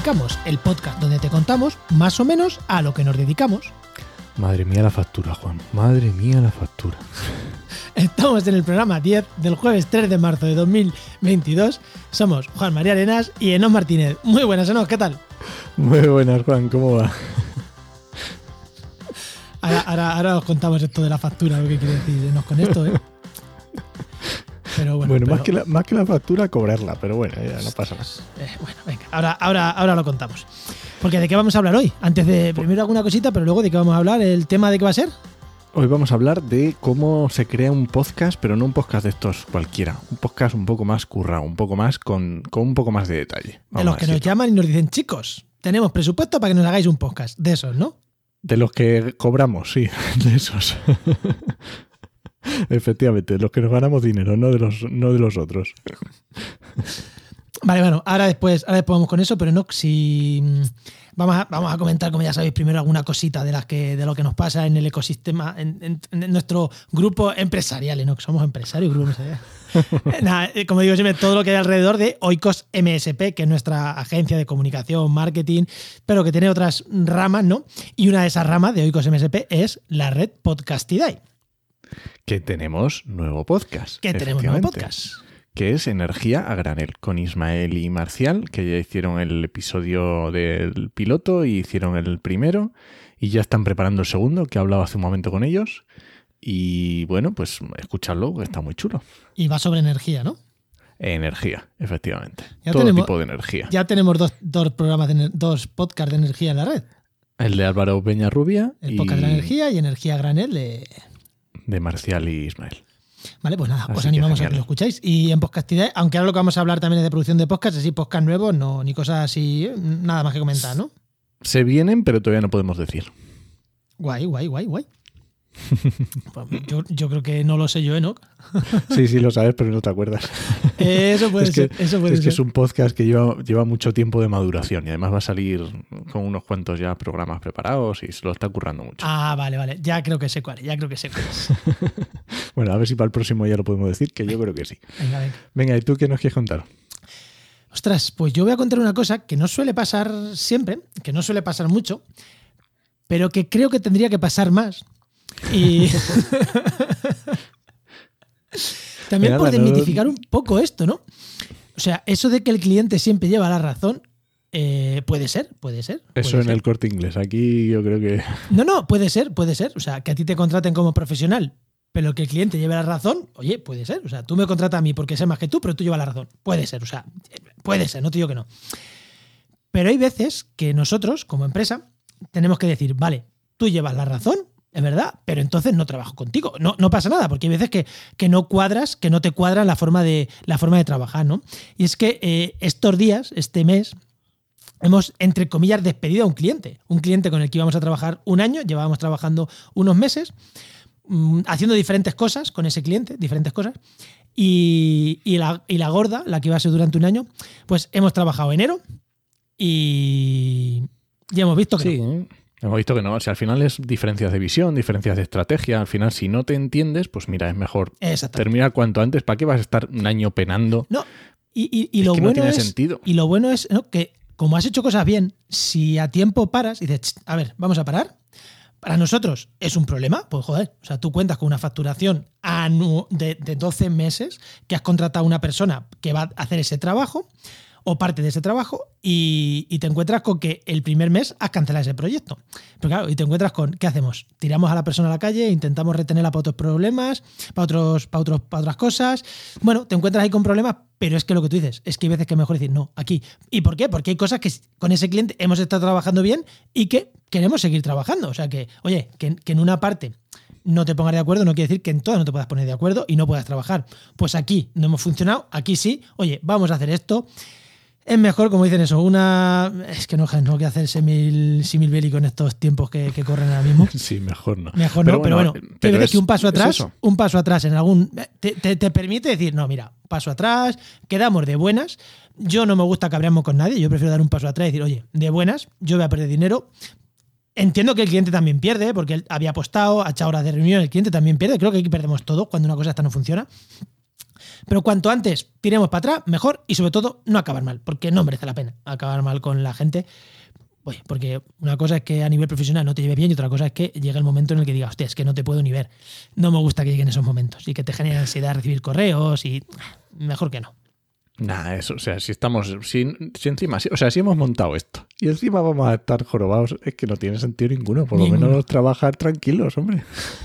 dedicamos, el podcast donde te contamos más o menos a lo que nos dedicamos. Madre mía la factura, Juan. Madre mía la factura. Estamos en el programa 10 del jueves 3 de marzo de 2022. Somos Juan María Arenas y Enos Martínez. Muy buenas, Enos, ¿qué tal? Muy buenas, Juan, ¿cómo va? Ahora, ahora, ahora os contamos esto de la factura, lo que quiere decir Enos con esto, ¿eh? Pero bueno, bueno Más, que la, más que la factura, cobrarla, pero bueno, ya no pasa nada. Eh, bueno, venga, ahora, ahora, ahora lo contamos. Porque ¿de qué vamos a hablar hoy? Antes de, primero alguna cosita, pero luego ¿de qué vamos a hablar? ¿El tema de qué va a ser? Hoy vamos a hablar de cómo se crea un podcast, pero no un podcast de estos cualquiera. Un podcast un poco más currado, un poco más con, con un poco más de detalle. de los que nos llaman y nos dicen, chicos, tenemos presupuesto para que nos hagáis un podcast. De esos, ¿no? De los que cobramos, sí, de esos. Efectivamente, los que nos ganamos dinero, no de los, no de los otros. Vale, bueno, ahora después, ahora después vamos con eso, pero no, si mm, vamos a, vamos a comentar, como ya sabéis, primero alguna cosita de las que, de lo que nos pasa en el ecosistema, en, nuestro grupo empresarial, ¿no? Que somos empresarios, grupo empresarial. Nada, eh, como digo siempre, todo lo que hay alrededor de Oikos MSP, que es nuestra agencia de comunicación, marketing, pero que tiene otras ramas, ¿no? Y una de esas ramas de Oikos MSP es la red Podcastidae. Que tenemos nuevo podcast. Que tenemos nuevo podcast que es Energía a Granel, con Ismael y Marcial, que ya hicieron el episodio del piloto y hicieron el primero, y ya están preparando el segundo, que he hablado hace un momento con ellos. Y bueno, pues escucharlo, está muy chulo. Y va sobre energía, ¿no? Energía, efectivamente. Todo tipo de energía. Ya tenemos dos, programas, de, dos podcasts de energía en la red. El de Álvaro Peña Rubia. El podcast de la energía y Energía Granel de... De Marcial y Ismael. Vale, pues nada, os animamos a que lo escucháis. Y en Podcastidad, aunque ahora lo que vamos a hablar también es de producción de podcast, así podcast nuevos, no, ni cosas así, nada más que comentar, ¿no? Se vienen, pero todavía no podemos decir. Guay, guay, guay, guay. Pues yo, creo que no lo sé yo, Enoch. Sí, sí, lo sabes, pero no te acuerdas. Eso puede ser. eso puede es que es un podcast que lleva, lleva mucho tiempo de maduración y además va a salir con unos cuantos ya programas preparados y se lo está currando mucho. Ah, vale, vale. Ya creo que sé cuál, ya creo que sé cuál bueno, a ver si para el próximo ya lo podemos decir, que yo creo que sí. Venga, venga. Venga, ¿y tú qué nos quieres contar? Ostras, pues yo voy a contar una cosa que no suele pasar siempre, que no suele pasar mucho, pero que creo que tendría que pasar más y también por desmitificar un poco esto, ¿no? O sea, eso de que el cliente siempre lleva la razón, eh, puede ser, puede ser. Eso en el corte inglés. Aquí yo creo que. No, no, puede ser, puede ser. O sea, que a ti te contraten como profesional, pero que el cliente lleve la razón, oye, puede ser. O sea, tú me contratas a mí porque sé más que tú, pero tú llevas la razón. Puede ser, o sea, puede ser, no te digo que no. Pero hay veces que nosotros, como empresa, tenemos que decir, vale, tú llevas la razón, es verdad, pero entonces no trabajo contigo. No, no pasa nada, porque hay veces que, que, no cuadras, que no te cuadra la forma de, la forma de trabajar, ¿no? Y es que eh, estos días, este mes, hemos, entre comillas, despedido a un cliente. Un cliente con el que íbamos a trabajar un año, llevábamos trabajando unos meses, mm, haciendo diferentes cosas con ese cliente, diferentes cosas. Y, y, la, y la gorda, la que iba a ser durante un año, pues hemos trabajado enero y ya hemos visto que sí. Hemos visto que no, o sea, al final es diferencias de visión, diferencias de estrategia. Al final, si no te entiendes, pues mira, es mejor terminar cuanto antes. ¿Para qué vas a estar un año penando? No, y, lo bueno es, sentido. Y lo bueno es que, como has hecho cosas bien, si a tiempo paras y dices, a ver, vamos a parar. Para nosotros es un problema, pues joder, o sea, tú cuentas con una facturación de, de 12 meses que has contratado a una persona que va a hacer ese trabajo o parte de ese trabajo y, te encuentras con que el primer mes has cancelado ese proyecto. Pero claro, y te encuentras con, ¿qué hacemos? Tiramos a la persona a la calle, intentamos retenerla para otros problemas, para, otros, para, otros, para otras cosas. Bueno, te encuentras ahí con problemas, pero es que lo que tú dices, es que hay veces que es mejor decir, no, aquí. ¿Y por qué? Porque hay cosas que con ese cliente hemos estado trabajando bien y que queremos seguir trabajando. O sea que, oye, que, que en una parte no te pongas de acuerdo no quiere decir que en todas no te puedas poner de acuerdo y no puedas trabajar. Pues aquí no hemos funcionado, aquí sí, oye, vamos a hacer esto es mejor, como dicen eso, una. Es que no, no que hacer simil, simil bélico en estos tiempos que, corren ahora mismo. Sí, mejor no. Mejor no, pero bueno, pero que un paso atrás, un paso atrás en algún. Te, permite decir, no, mira, paso atrás, quedamos de buenas. Yo no me gusta cabrearme con nadie, yo prefiero dar un paso atrás y decir, oye, de buenas, yo voy a perder dinero. Entiendo que el cliente también pierde, porque él había apostado, ha echado horas de reunión, el cliente también pierde. Creo que aquí perdemos todo cuando una cosa esta no funciona. Pero cuanto antes tiremos para atrás, mejor y sobre todo no acabar mal, porque no merece la pena acabar mal con la gente. Oye, porque una cosa es que a nivel profesional no te lleve bien y otra cosa es que llega el momento en el que digas, hostia, es que no te puedo ni ver. No me gusta que lleguen esos momentos y que te genere ansiedad recibir correos y mejor que no. Nada, eso, o sea, si estamos, si, encima, o sea, si hemos montado esto y encima vamos a estar jorobados, es que no tiene sentido ninguno, por lo menos trabajar tranquilos, hombre.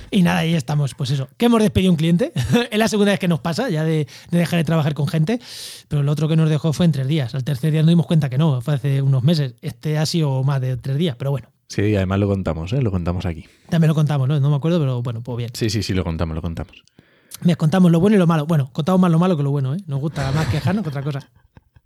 Y nada, ahí estamos, pues eso, que hemos despedido un cliente, es la segunda vez que nos pasa, ya de, dejar de trabajar con gente, pero el otro que nos dejó fue en tres días, al tercer día nos dimos cuenta que no, fue hace unos meses, este ha sido más de tres días, pero bueno. Sí, además lo contamos, ¿eh? lo contamos aquí. También lo contamos, ¿no? No me acuerdo, pero bueno, pues bien. Sí, sí, sí, lo contamos, lo contamos. Me contamos lo bueno y lo malo. Bueno, contamos más lo malo que lo bueno, ¿eh? Nos gusta más quejarnos que otra cosa.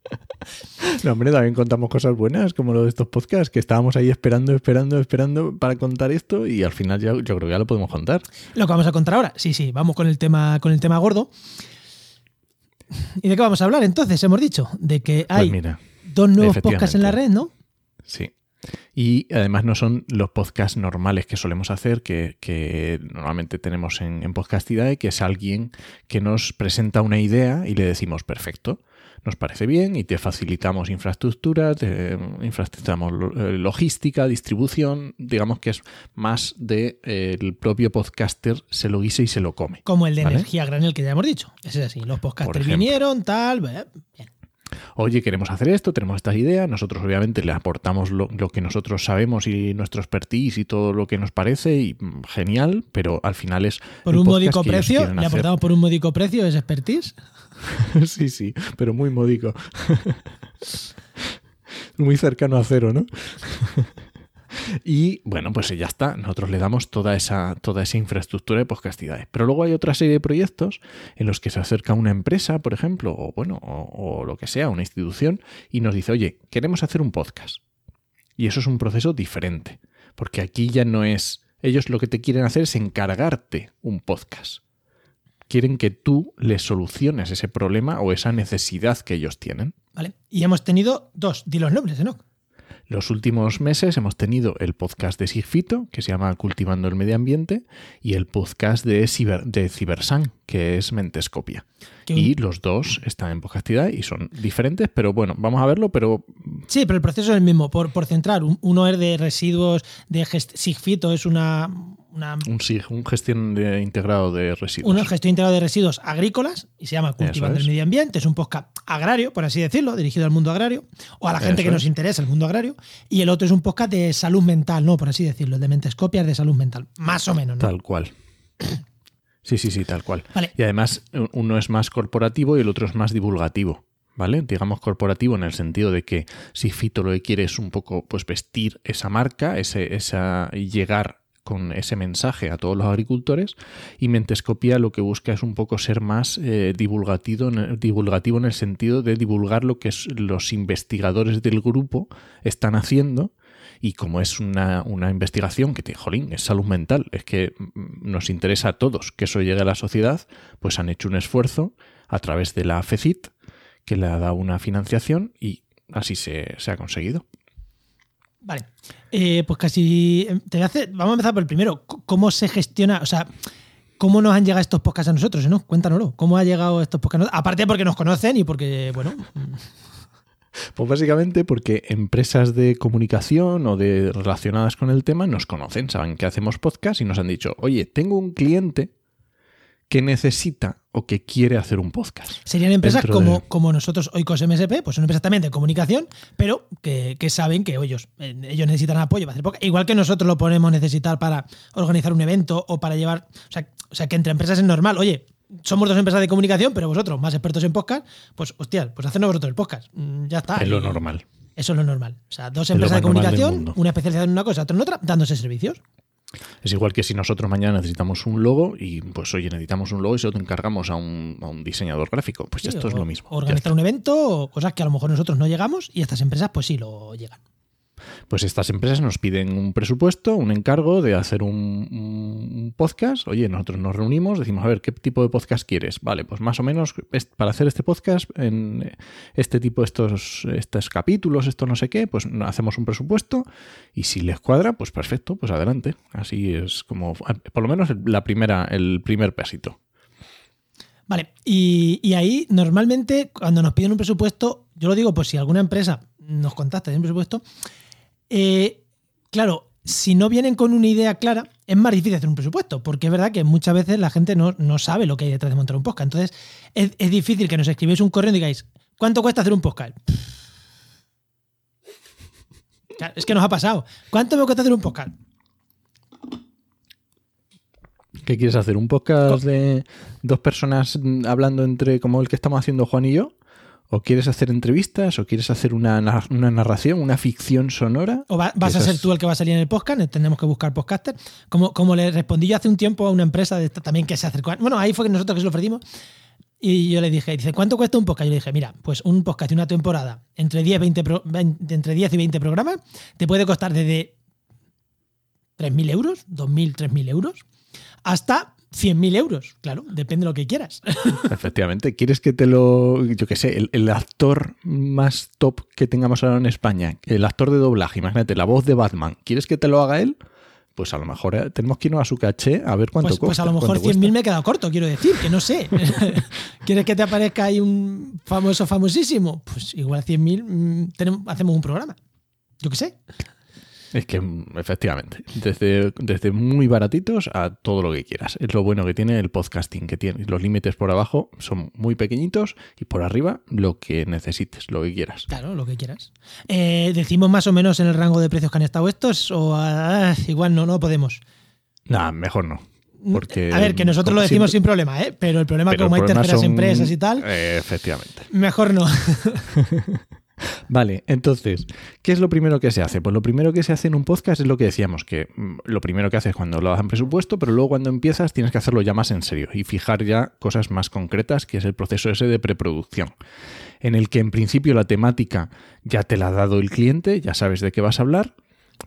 No, hombre, también contamos cosas buenas, como lo de estos podcasts, que estábamos ahí esperando, esperando, esperando para contar esto y al final ya, yo creo que ya lo podemos contar. Lo que vamos a contar ahora, sí, sí, vamos con el tema, con el tema gordo. ¿Y de qué vamos a hablar entonces? Hemos dicho de que pues hay dos nuevos podcasts en la red, ¿no? Sí. Y además no son los podcasts normales que solemos hacer, que, normalmente tenemos en, en Podcastidae, que es alguien que nos presenta una idea y le decimos, perfecto, nos parece bien y te facilitamos infraestructura, te facilitamos eh, logística, distribución, digamos que es más de eh, el propio podcaster se lo guise y se lo come. Como el de energía granel que ya hemos dicho. Es así, los podcasters vinieron, tal, bien. Oye, queremos hacer esto, tenemos estas ideas, nosotros obviamente le aportamos lo, que nosotros sabemos y nuestro expertise y todo lo que nos parece y mm, genial, pero al final es... Por un módico precio, le aportamos por un módico precio ese expertise. sí, sí, pero muy módico. muy cercano a cero, ¿no? Y bueno, pues ya está. Nosotros le damos toda esa, toda esa infraestructura de podcastidades. Pero luego hay otra serie de proyectos en los que se acerca una empresa, por ejemplo, o bueno, o, lo que sea, una institución, y nos dice, oye, queremos hacer un podcast. Y eso es un proceso diferente. Porque aquí ya no es. Ellos lo que te quieren hacer es encargarte un podcast. Quieren que tú les soluciones ese problema o esa necesidad que ellos tienen. Vale. Y hemos tenido dos, di los nombres, ¿no? Los últimos meses hemos tenido el podcast de Sigfito, que se llama Cultivando el Medio Ambiente, y el podcast de, Ciber, de Cibersan, que es Mentescopia. Y los dos están en podcastidad y son diferentes, pero bueno, vamos a verlo, pero... Sí, pero el proceso es el mismo. Por, por centrar, uno es de residuos de Sigfito, es una, un SIG, un gestión de, integrado de residuos. Una gestión integrado de residuos agrícolas y se llama Cultivando el Medio Ambiente. Es un podcast agrario, por así decirlo, dirigido al mundo agrario o a la gente que nos interesa el mundo agrario. Y el otro es un podcast de salud mental, ¿no? Por así decirlo, de mentescopias de salud mental. Más o menos, ¿no? Tal cual. Sí, sí, sí, tal cual. Y además, uno es más corporativo y el otro es más divulgativo. ¿Vale? Digamos corporativo en el sentido de que si Fito lo que quiere es un poco pues vestir esa marca, ese, esa, llegar con ese mensaje a todos los agricultores y Mentescopia lo que busca es un poco ser más eh, divulgativo, divulgativo en el sentido de divulgar lo que los investigadores del grupo están haciendo y como es una, investigación que, jolín, es salud mental, es que mm, nos interesa a todos que eso llegue a la sociedad, pues han hecho un esfuerzo a través de la FECIT que le ha dado una financiación y así se ha conseguido. Vale. Eh, pues casi. Eh, te vamos a empezar por el primero. ¿Cómo se gestiona? O sea, ¿cómo nos han llegado estos podcasts a nosotros? ¿no? Cuéntanoslo. ¿Cómo ha llegado estos podcasts? Aparte porque nos conocen y porque, bueno. Pues básicamente porque empresas de comunicación o de relacionadas con el tema nos conocen, saben que hacemos podcast y nos han dicho, oye, tengo un cliente que necesita o que quiere hacer un podcast. Serían empresas como, como nosotros, Oikos MSP, pues son empresas también de comunicación, pero que, saben que ellos, ellos necesitan apoyo para hacer podcast. Igual que nosotros lo podemos necesitar para organizar un evento o para llevar. O sea, o sea, que entre empresas es normal. Oye, somos dos empresas de comunicación, pero vosotros, más expertos en podcast, pues hostia, pues hacednos vosotros el podcast. Mm, ya está. Es lo normal. Eso es lo normal. O sea, dos empresas de comunicación, una especializada en una cosa, otra en otra, dándose servicios. Es igual que si nosotros mañana necesitamos un logo y pues oye, necesitamos un logo y se lo encargamos a un, diseñador gráfico. Pues esto es lo mismo. Organizar un evento, cosas que a lo mejor nosotros no llegamos y estas empresas pues sí lo llegan pues estas empresas nos piden un presupuesto, un encargo de hacer un, podcast. Oye, nosotros nos reunimos, decimos, a ver, ¿qué tipo de podcast quieres? Vale, pues más o menos para hacer este podcast, en este tipo, estos, estos capítulos, esto no sé qué, pues hacemos un presupuesto y si les cuadra, pues perfecto, pues adelante. Así es como, por lo menos la primera, el primer pesito. Vale, y, ahí normalmente cuando nos piden un presupuesto, yo lo digo, pues si alguna empresa nos contacta de un presupuesto, eh, claro, si no vienen con una idea clara, es más difícil hacer un presupuesto, porque es verdad que muchas veces la gente no, sabe lo que hay detrás de montar un podcast. Entonces, es, es difícil que nos escribáis un correo y digáis, ¿cuánto cuesta hacer un podcast? es que nos ha pasado. ¿Cuánto me cuesta hacer un podcast? ¿Qué quieres hacer? ¿Un podcast de dos personas hablando entre como el que estamos haciendo Juan y yo? ¿O quieres hacer entrevistas? ¿O quieres hacer una, narración, una ficción sonora? ¿O vas a ser tú el que va a salir en el podcast? Tenemos que buscar podcaster. Como, como le respondí yo hace un tiempo a una empresa de también que se acercó. Bueno, ahí fue que nosotros que se lo ofrecimos. Y yo le dije, dice, ¿cuánto cuesta un podcast? Yo le dije, mira, pues un podcast de una temporada entre 10, 20 entre 10 y 20 programas te puede costar desde 3.000 euros, 2.000, 3.000 euros, hasta 100.000 euros. Claro, depende de lo que quieras. Efectivamente. ¿Quieres que te lo. Yo qué sé, el, el, actor más top que tengamos ahora en España, el actor de doblaje, imagínate, la voz de Batman, ¿quieres que te lo haga él? pues a lo mejor eh, tenemos que irnos a su caché a ver cuánto pues, cuesta. Pues a lo mejor 100.000 me he quedado corto, quiero decir, que no sé. ¿Quieres que te aparezca ahí un famoso, famosísimo? Pues igual 100.000 mm, hacemos un programa. Yo qué sé. Es que, efectivamente, desde, desde muy baratitos a todo lo que quieras. Es lo bueno que tiene el podcasting, que tiene los límites por abajo son muy pequeñitos y por arriba lo que necesites, lo que quieras. Claro, lo que quieras. Eh, ¿Decimos más o menos en el rango de precios que han estado estos o ah, igual no, no podemos? Nada, mejor no. Porque, a ver, que nosotros lo decimos sin problema, ¿eh? pero el problema es como hay terceras empresas y tal. Eh, efectivamente. Mejor no. Vale, entonces, ¿qué es lo primero que se hace? Pues lo primero que se hace en un podcast es lo que decíamos, que mm, lo primero que haces cuando lo en presupuesto, pero luego cuando empiezas tienes que hacerlo ya más en serio y fijar ya cosas más concretas, que es el proceso ese de preproducción, en el que en principio la temática ya te la ha dado el cliente, ya sabes de qué vas a hablar,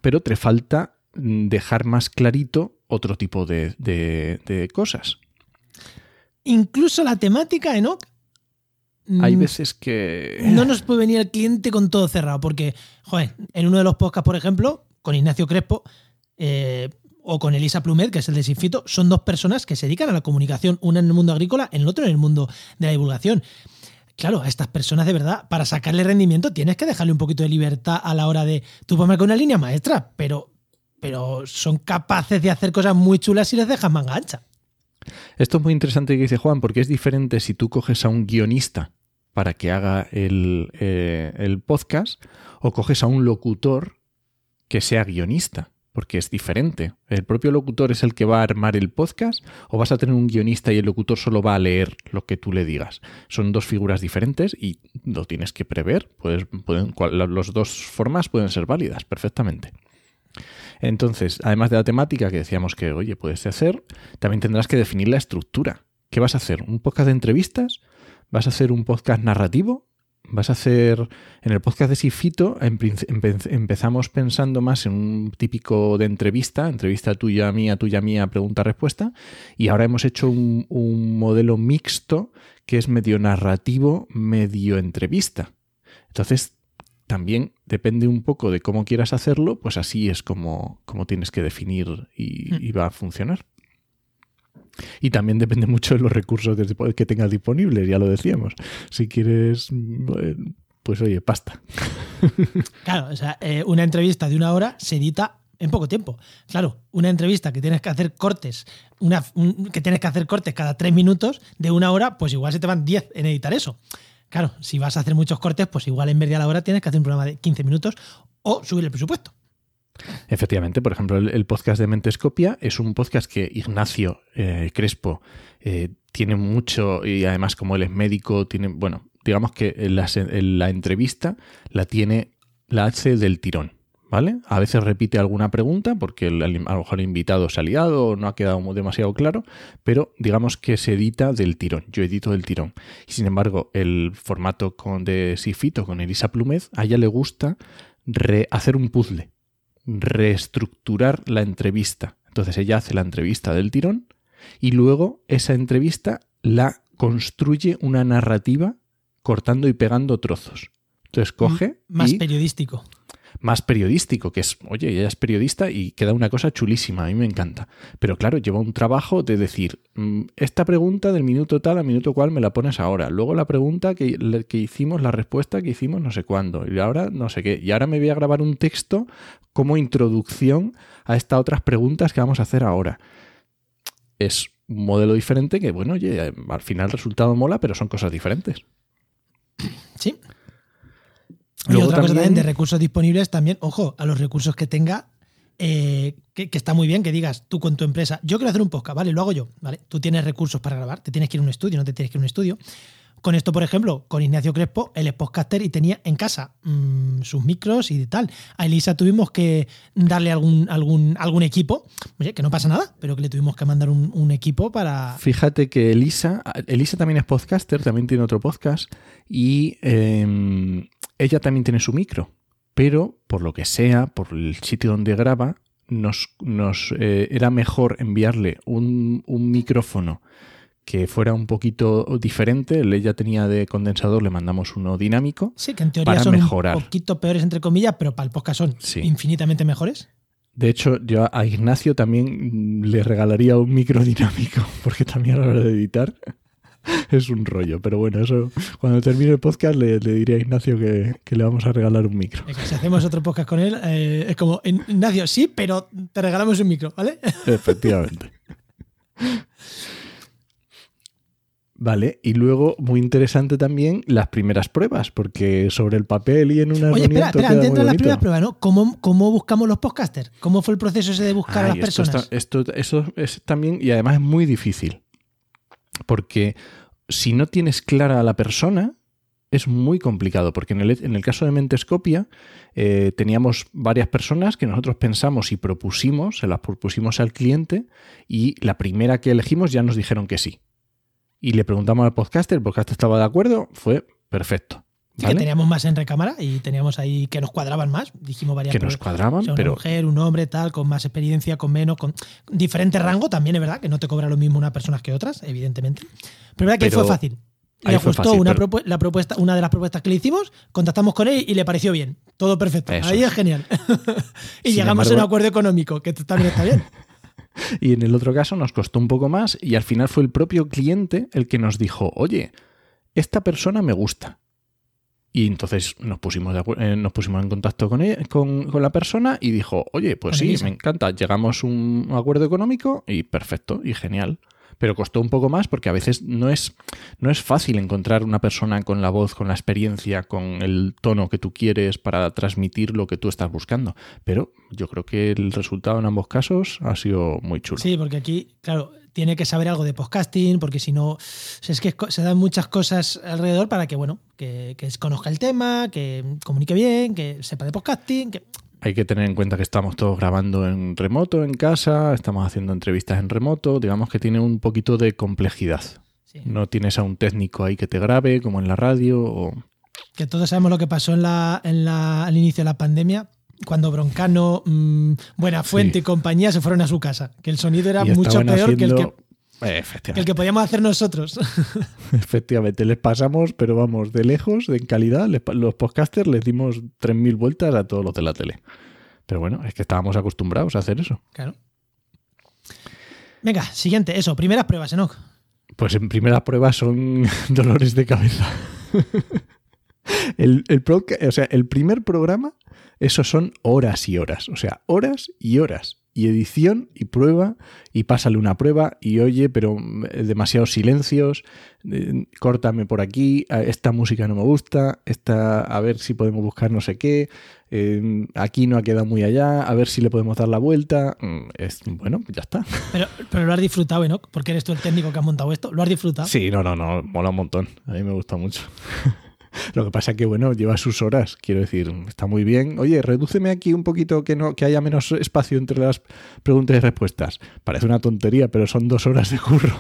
pero te falta mm, dejar más clarito otro tipo de, de cosas. Incluso la temática, Enoch, hay mm, veces que. No nos puede venir el cliente con todo cerrado, porque, joder, en uno de los podcasts, por ejemplo, con Ignacio Crespo eh, o con Elisa Plumet, que es el de Sinfito, son dos personas que se dedican a la comunicación, una en el mundo agrícola, en el otro en el mundo de la divulgación. Claro, a estas personas de verdad, para sacarle rendimiento, tienes que dejarle un poquito de libertad a la hora de. Tú ponme con una línea maestra, pero, pero son capaces de hacer cosas muy chulas si les dejas manga ancha. Esto es muy interesante que dice Juan, porque es diferente si tú coges a un guionista para que haga el, eh, el podcast o coges a un locutor que sea guionista porque es diferente. ¿El propio locutor es el que va a armar el podcast o vas a tener un guionista y el locutor solo va a leer lo que tú le digas? Son dos figuras diferentes y lo tienes que prever. Puedes, pueden, las dos formas pueden ser válidas perfectamente. Entonces, además de la temática que decíamos que, oye, puedes hacer, también tendrás que definir la estructura. ¿Qué vas a hacer? ¿Un podcast de entrevistas? ¿Vas a hacer un podcast narrativo? ¿Vas a hacer... En el podcast de Sifito empezamos pensando más en un típico de entrevista, entrevista tuya, mía, tuya, mía, pregunta-respuesta, y ahora hemos hecho un, un modelo mixto que es medio narrativo, medio entrevista. Entonces, también depende un poco de cómo quieras hacerlo, pues así es como, como tienes que definir y, hmm. va a funcionar. Y también depende mucho de los recursos que tengas disponibles, ya lo decíamos. Si quieres, pues oye, pasta. Claro, o sea, eh, una entrevista de una hora se edita en poco tiempo. Claro, una entrevista que tienes que hacer cortes, una, que tienes que hacer cortes cada tres minutos de una hora, pues igual se te van diez en editar eso. Claro, si vas a hacer muchos cortes, pues igual en vez de a la hora tienes que hacer un programa de 15 minutos o subir el presupuesto. Efectivamente, por ejemplo, el, podcast de Mentescopia es un podcast que Ignacio eh, Crespo eh, tiene mucho y además como él es médico, tiene, bueno, digamos que la, la entrevista la tiene, la hace del tirón. ¿Vale? A veces repite alguna pregunta porque a lo mejor el invitado se ha liado o no ha quedado demasiado claro, pero digamos que se edita del tirón. Yo edito del tirón. Y sin embargo, el formato con de Sifito con Elisa Plumez, a ella le gusta hacer un puzzle, reestructurar la entrevista. Entonces ella hace la entrevista del tirón y luego esa entrevista la construye una narrativa cortando y pegando trozos. Entonces coge. más periodístico más periodístico, que es, oye, ella es periodista y queda una cosa chulísima, a mí me encanta. Pero claro, lleva un trabajo de decir, mm, esta pregunta del minuto tal al minuto cual me la pones ahora, luego la pregunta que, que hicimos, la respuesta que hicimos no sé cuándo, y ahora no sé qué, y ahora me voy a grabar un texto como introducción a estas otras preguntas que vamos a hacer ahora. Es un modelo diferente que, bueno, al final el resultado mola, pero son cosas diferentes. Sí. Y otra cosa también de recursos disponibles, también, ojo, a los recursos que tenga, eh, que, que, está muy bien que digas tú con tu empresa, yo quiero hacer un podcast, ¿vale? Lo hago yo, ¿vale? Tú tienes recursos para grabar, te tienes que ir a un estudio, no te tienes que ir a un estudio. Con esto, por ejemplo, con Ignacio Crespo, él es podcaster y tenía en casa mm, sus micros y tal. A Elisa tuvimos que darle algún, algún, algún equipo, oye, que no pasa nada, pero que le tuvimos que mandar un, equipo para... Fíjate que Elisa, Elisa también es podcaster, también tiene otro podcast y em, ella también tiene su micro, pero por lo que sea, por el sitio donde graba, nos, nos eh, era mejor enviarle un, un micrófono que fuera un poquito diferente. El ella tenía de condensador, le mandamos uno dinámico. Sí, que en teoría son un poquito peores, entre comillas, pero para el podcast son infinitamente mejores. De hecho, yo a Ignacio también le regalaría un micro dinámico, porque también a la hora de editar es un rollo. Pero bueno, eso cuando termine el podcast le, diré a Ignacio que, le vamos a regalar un micro. si hacemos otro podcast con él, eh, es como, Ignacio, sí, pero te regalamos un micro, ¿vale? Efectivamente. Vale, y luego, muy interesante también, las primeras pruebas, porque sobre el papel y en una Oye, espera, espera, antes de las primeras pruebas, ¿no? ¿Cómo, ¿Cómo, buscamos los podcasters? ¿Cómo fue el proceso ese de buscar a las personas? esto, eso es también, y además es muy difícil, porque si no tienes clara a la persona, es muy complicado, porque en el, caso de Mentescopia eh, teníamos varias personas que nosotros pensamos y propusimos, se las propusimos al cliente, y la primera que elegimos ya nos dijeron que sí y le preguntamos al podcaster, el podcaster estaba de acuerdo, fue perfecto. Que teníamos más en recámara y teníamos ahí que nos cuadraban más. Dijimos varias Que nos cuadraban, pero. Una mujer, un hombre, tal, con más experiencia, con menos, con diferente rango también, es verdad, que no te cobra lo mismo unas personas que otras, evidentemente. Pero es verdad que fue fácil. Le gustó una, la propuesta, una de las propuestas que le hicimos, contactamos con él y le pareció bien. Todo perfecto. ahí es, genial. y llegamos a un acuerdo económico, que también está bien. y en el otro caso nos costó un poco más y al final fue el propio cliente el que nos dijo, oye, esta persona me gusta. Y entonces nos pusimos, eh, nos pusimos en contacto con, con, la persona y dijo, oye, pues sí, me encanta, llegamos a un acuerdo económico y perfecto y genial pero costó un poco más porque a veces no es, no es fácil encontrar una persona con la voz, con la experiencia, con el tono que tú quieres para transmitir lo que tú estás buscando. Pero yo creo que el resultado en ambos casos ha sido muy chulo. Sí, porque aquí, claro, tiene que saber algo de podcasting, porque si no, es que se dan muchas cosas alrededor para que, bueno, que, que conozca el tema, que comunique bien, que sepa de podcasting, que hay que tener en cuenta que estamos todos grabando en remoto, en casa, estamos haciendo entrevistas en remoto, digamos que tiene un poquito de complejidad. No tienes a un técnico ahí que te grabe, como en la radio. O... Que todos sabemos lo que pasó en la, en la, al inicio de la pandemia, cuando Broncano, mm, Buena Fuente y compañía se fueron a su casa, que el sonido era mucho peor que el que el que podíamos hacer nosotros. Efectivamente, les pasamos, pero vamos, de lejos, de calidad, los podcasters les dimos 3.000 vueltas a todos los de la tele. Pero bueno, es que estábamos acostumbrados a hacer eso. Claro. Venga, siguiente, eso, primeras pruebas, Enoch. Pues en primeras pruebas son dolores de cabeza. el, o sea, el primer programa, eso son horas y horas. O sea, horas y horas y edición y prueba y pásale una prueba y oye, pero eh, demasiados silencios, eh, córtame por aquí, esta música no me gusta, esta, a ver si podemos buscar no sé qué, eh, aquí no ha quedado muy allá, a ver si le podemos dar la vuelta. Mm, es, bueno, ya está. Pero, pero lo has disfrutado, ¿no? Porque eres tú el técnico que ha montado esto. ¿Lo has disfrutado? Sí, no, no, no, mola un montón. A mí me gusta mucho. Lo que pasa es que, bueno, lleva sus horas. Quiero decir, está muy bien. Oye, redúceme aquí un poquito que, no, que haya menos espacio entre las preguntas y respuestas. Parece una tontería, pero son dos horas de curro.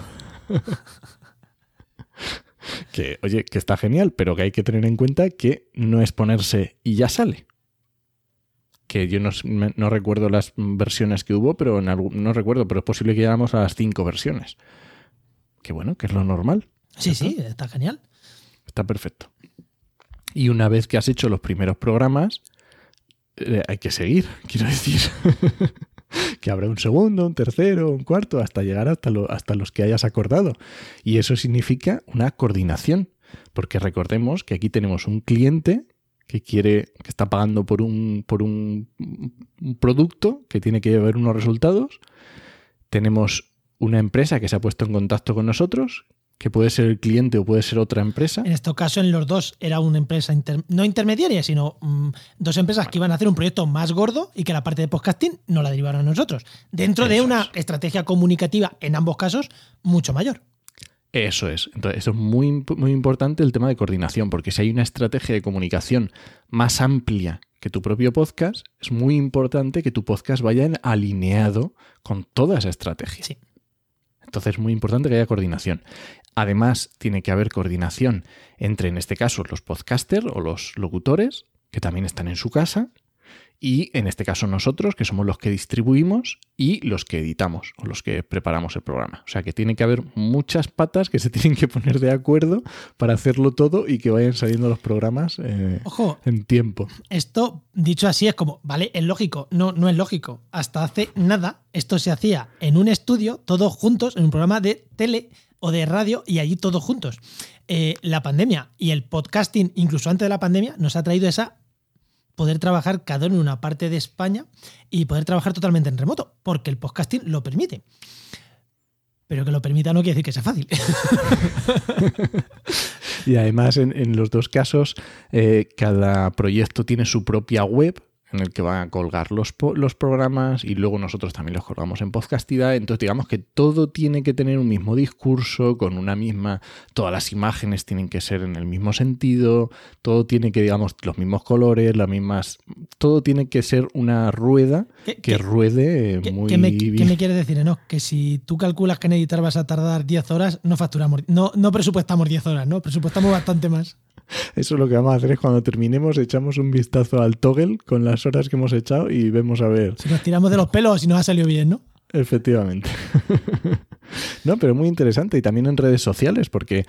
que, oye, que está genial, pero que hay que tener en cuenta que no es ponerse y ya sale. Que yo no, no recuerdo las versiones que hubo, pero en no recuerdo, pero es posible que llegamos a las cinco versiones. Que bueno, que es lo normal. Sí, sí, está genial. Está perfecto. Y una vez que has hecho los primeros programas, eh, hay que seguir, quiero decir. que habrá un segundo, un tercero, un cuarto, hasta llegar hasta, hasta los que hayas acordado. Y eso significa una coordinación, porque recordemos que aquí tenemos un cliente que quiere, que está pagando por un, por un, producto que tiene que ver unos resultados. Tenemos una empresa que se ha puesto en contacto con nosotros, que puede ser el cliente o puede ser otra empresa. En este caso, en los dos era una empresa no intermediaria, sino mm, dos empresas que iban a hacer un proyecto más gordo y que la parte de podcasting no la derivaron a nosotros. Dentro de una estrategia comunicativa, en ambos casos, mucho mayor. Eso es. Entonces, eso es muy, muy importante el tema de coordinación, porque si hay una estrategia de comunicación más amplia que tu propio podcast, es muy importante que tu podcast vaya alineado con toda esa estrategia. Sí. Entonces es muy importante que haya coordinación. Además, tiene que haber coordinación entre, en este caso, los podcasters o los locutores, que también están en su casa, y en este caso nosotros, que somos los que distribuimos y los que editamos o los que preparamos el programa. O sea que tiene que haber muchas patas que se tienen que poner de acuerdo para hacerlo todo y que vayan saliendo los programas eh, en tiempo. Esto, dicho así, es como, vale, es lógico. No, no es lógico. Hasta hace nada, esto se hacía en un estudio, todos juntos, en un programa de tele o de radio y allí todos juntos. Eh, la pandemia y el podcasting, incluso antes de la pandemia, nos ha traído esa poder trabajar cada uno en una parte de España y poder trabajar totalmente en remoto, porque el podcasting lo permite. Pero que lo permita no quiere decir que sea fácil. y además, en, los dos casos, eh, cada proyecto tiene su propia web en el que van a colgar los, los programas y luego nosotros también los colgamos en podcastidad. Entonces digamos que todo tiene que tener un mismo discurso, con una misma, todas las imágenes tienen que ser en el mismo sentido, todo tiene que, digamos, los mismos colores, las mismas, todo tiene que ser una rueda que ruede muy ¿qué me, ¿Qué me quieres decir, no? Que si tú calculas que en editar vas a tardar 10 horas, no facturamos, no, no presupuestamos 10 horas, ¿no? Presupuestamos bastante más. Eso es lo que vamos a hacer es cuando terminemos echamos un vistazo al toggle con las horas que hemos echado y vemos a ver. Si nos tiramos de los pelos y nos ha salido bien, ¿no? Efectivamente. no, pero muy interesante y también en redes sociales porque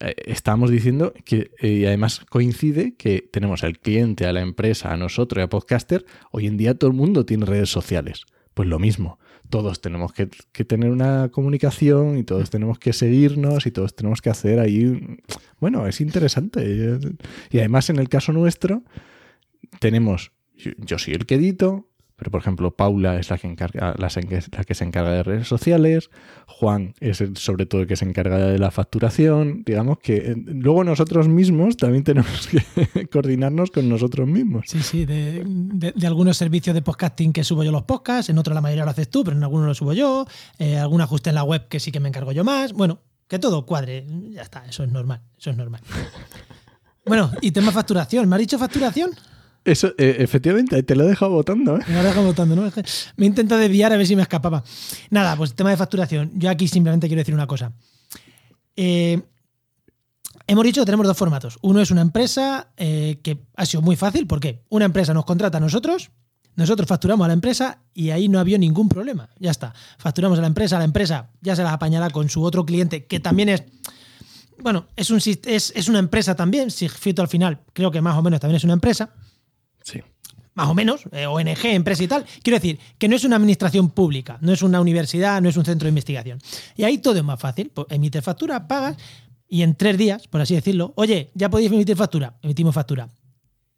eh, estábamos diciendo que, eh, y además coincide que tenemos al cliente, a la empresa, a nosotros y a podcaster, hoy en día todo el mundo tiene redes sociales. Pues lo mismo todos tenemos que, tener una comunicación y todos tenemos que seguirnos y todos tenemos que hacer ahí. Bueno, es interesante. Y además, en el caso nuestro, tenemos. Yo, soy el que edito, pero por ejemplo, Paula es la que, encarga, la, que se encarga de redes sociales, Juan es sobre todo el que se encarga de la facturación. Digamos que eh, luego nosotros mismos también tenemos que coordinarnos con nosotros mismos. Sí, sí, de, algunos servicios de podcasting que subo yo los podcasts, en otros la mayoría lo haces tú, pero en algunos lo subo yo, eh, algún ajuste en la web que sí que me encargo yo más. Bueno, que todo cuadre, ya está, eso es normal, eso es normal. Bueno, y tema facturación, ¿me has dicho facturación? Eso, eh, efectivamente, te lo he dejado votando. ¿eh? Me lo he dejado votando, ¿no? Me he intentado desviar a ver si me escapaba. Nada, pues tema de facturación. Yo aquí simplemente quiero decir una cosa. Eh, hemos dicho que tenemos dos formatos. Uno es una empresa que ha sido muy fácil. ¿Por qué? Una empresa nos contrata a nosotros, nosotros facturamos a la empresa y ahí no había ningún problema. Ya está. Facturamos a la empresa, la empresa ya se las apañará con su otro cliente, que también es. Bueno, es, un, es, es una empresa también. Si Fito al final creo que más o menos también es una empresa. Sí. Más o menos, eh, ONG, empresa y tal. Quiero decir, que no es una administración pública, no es una universidad, no es un centro de investigación. Y ahí todo es más fácil. Pues, emites factura, pagas y en tres días, por así decirlo, oye, ya podéis emitir factura, emitimos factura.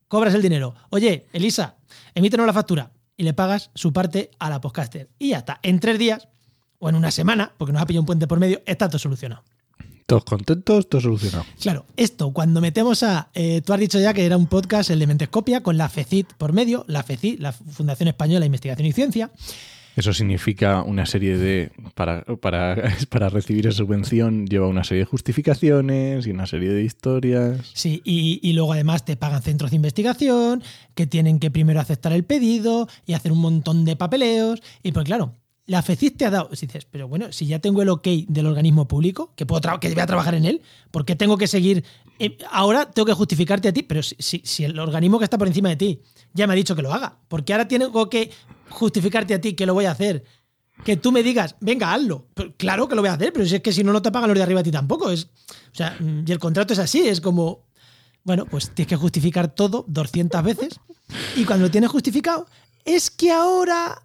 Cobras el dinero. Oye, Elisa, emítenos la factura y le pagas su parte a la podcaster. Y ya está. En tres días o en una semana, porque nos ha pillado un puente por medio, está todo solucionado. Todos contentos, todo solucionado. Claro, esto cuando metemos a. Eh, tú has dicho ya que era un podcast, el de Mentescopia, con la FECIT por medio, la FECIT, la Fundación Española de Investigación y Ciencia. Eso significa una serie de. Para, para, para, recibir esa subvención lleva una serie de justificaciones y una serie de historias. Sí, y, y, luego además te pagan centros de investigación que tienen que primero aceptar el pedido y hacer un montón de papeleos. Y pues claro, la FECIS te ha dado. Si dices, pero bueno, si ya tengo el ok del organismo público, que, puedo que voy a trabajar en él, ¿por qué tengo que seguir? Eh, ahora tengo que justificarte a ti, pero si, si, el organismo que está por encima de ti ya me ha dicho que lo haga, ¿por qué ahora tengo que justificarte a ti que lo voy a hacer? Que tú me digas, venga, hazlo. claro que lo voy a hacer, pero si es que si no, no te pagan los de arriba a ti tampoco. Es, o sea, y el contrato es así, es como. Bueno, pues tienes que justificar todo 200 veces. Y cuando lo tienes justificado, es que ahora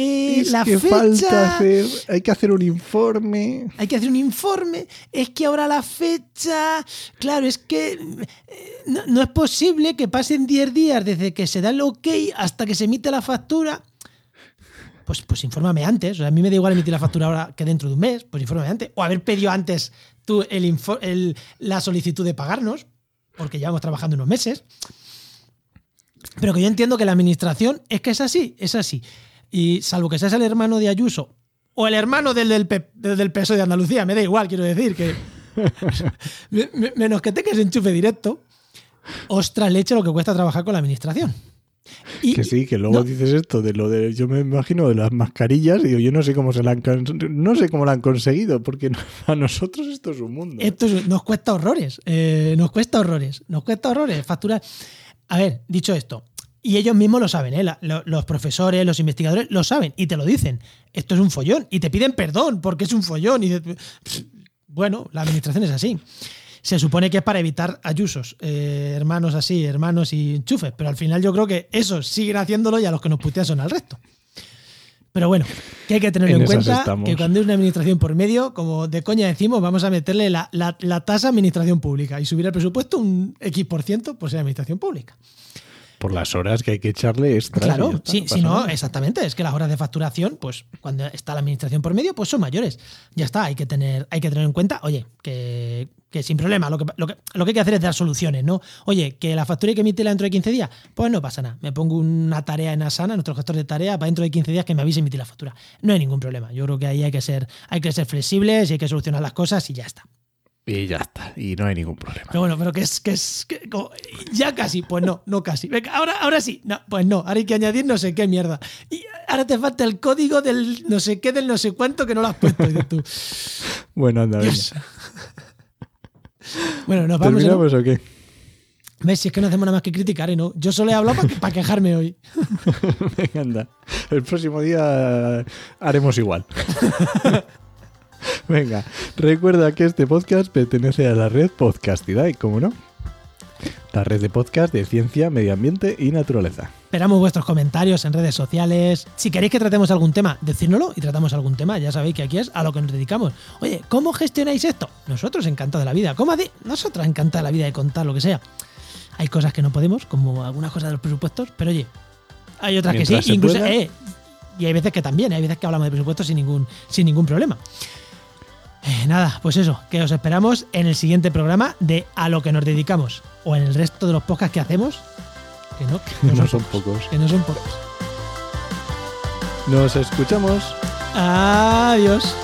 eh, la fecha, falta hacer, hay que hacer un informe. Hay que hacer un informe. Es que ahora la fecha. Claro, es que eh, no, es posible que pasen 10 días desde que se da el ok hasta que se emite la factura. Pues, pues infórmame antes. O sea, a mí me da igual emitir la factura ahora que dentro de un mes. Pues infórmame antes. O haber pedido antes tú el, la solicitud de pagarnos, porque llevamos trabajando unos meses. Pero que yo entiendo que la administración es que es así, es así. Y salvo que seas el hermano de Ayuso o el hermano del, del, del PSOE de Andalucía, me da igual, quiero decir, que menos que tengas enchufe directo, ostras leche lo que cuesta trabajar con la administración. Y, que sí, que luego dices esto de lo de, yo me imagino de las mascarillas y yo no sé cómo se la han, no sé cómo la han conseguido, porque a nosotros esto es un mundo. Esto nos cuesta horrores, eh, nos cuesta horrores, nos cuesta horrores facturar. A ver, dicho esto, y ellos mismos lo saben, ¿eh? los profesores, los investigadores lo saben y te lo dicen. Esto es un follón y te piden perdón porque es un follón. Y bueno, la administración es así. Se supone que es para evitar ayusos, eh, hermanos así, hermanos y enchufes, pero al final yo creo que eso siguen haciéndolo y a los que nos putean son al resto. Pero bueno, que hay que tener en, cuenta que cuando hay una administración por medio, como de coña decimos, vamos a meterle la, la tasa administración pública y subir el presupuesto un X por ciento por ser administración pública por las horas que hay que echarle extra. Claro, sí, si no, exactamente. Es que las horas de facturación, pues cuando está la administración por medio, pues son mayores. Ya está, hay que tener, hay que tener en cuenta, oye, que, sin problema, lo que, lo, que, hay que hacer es dar soluciones, ¿no? Oye, que la factura hay que emitirla dentro de 15 días, pues no pasa nada. Me pongo una tarea en Asana, nuestro gestor de tarea, para dentro de 15 días que me avise emitir la factura. No hay ningún problema. Yo creo que ahí hay que ser, hay que ser flexibles y hay que solucionar las cosas y ya está. Y ya está, y no hay ningún problema. Pero bueno, pero que es que es ya casi, pues no, no casi. Venga, ahora, ahora sí, no, pues no, ahora hay que añadir no sé qué mierda. Y ahora te falta el código del no sé qué, del no sé cuánto que no lo has puesto. tú. bueno, anda, venga. bueno, nos vamos. ¿Terminamos o qué? ¿Ves? Si es que no hacemos nada más que criticar, ¿eh? ¿no? Yo solo he hablado para quejarme hoy. venga, anda. El próximo día haremos igual. Venga, recuerda que este podcast pertenece a la red Podcastidad, ¿cómo no? La red de podcast de ciencia, medio ambiente y naturaleza. Esperamos vuestros comentarios en redes sociales. Si queréis que tratemos algún tema, decírnoslo y tratamos algún tema. Ya sabéis que aquí es a lo que nos dedicamos. Oye, ¿cómo gestionáis esto? Nosotros encantados de la vida. ¿Cómo? Nosotros encantados de la vida de contar lo que sea. Hay cosas que no podemos, como algunas cosas de los presupuestos, pero oye, hay otras que sí. Incluso, eh, y hay veces que también, hay veces que hablamos de presupuestos sin ningún, sin ningún problema. Eh, nada, pues eso, que os esperamos en el siguiente programa de A lo que nos dedicamos. O en el resto de los podcasts que hacemos. Que no, no, son, pocos, Que no son pocos. Nos escuchamos. Adiós.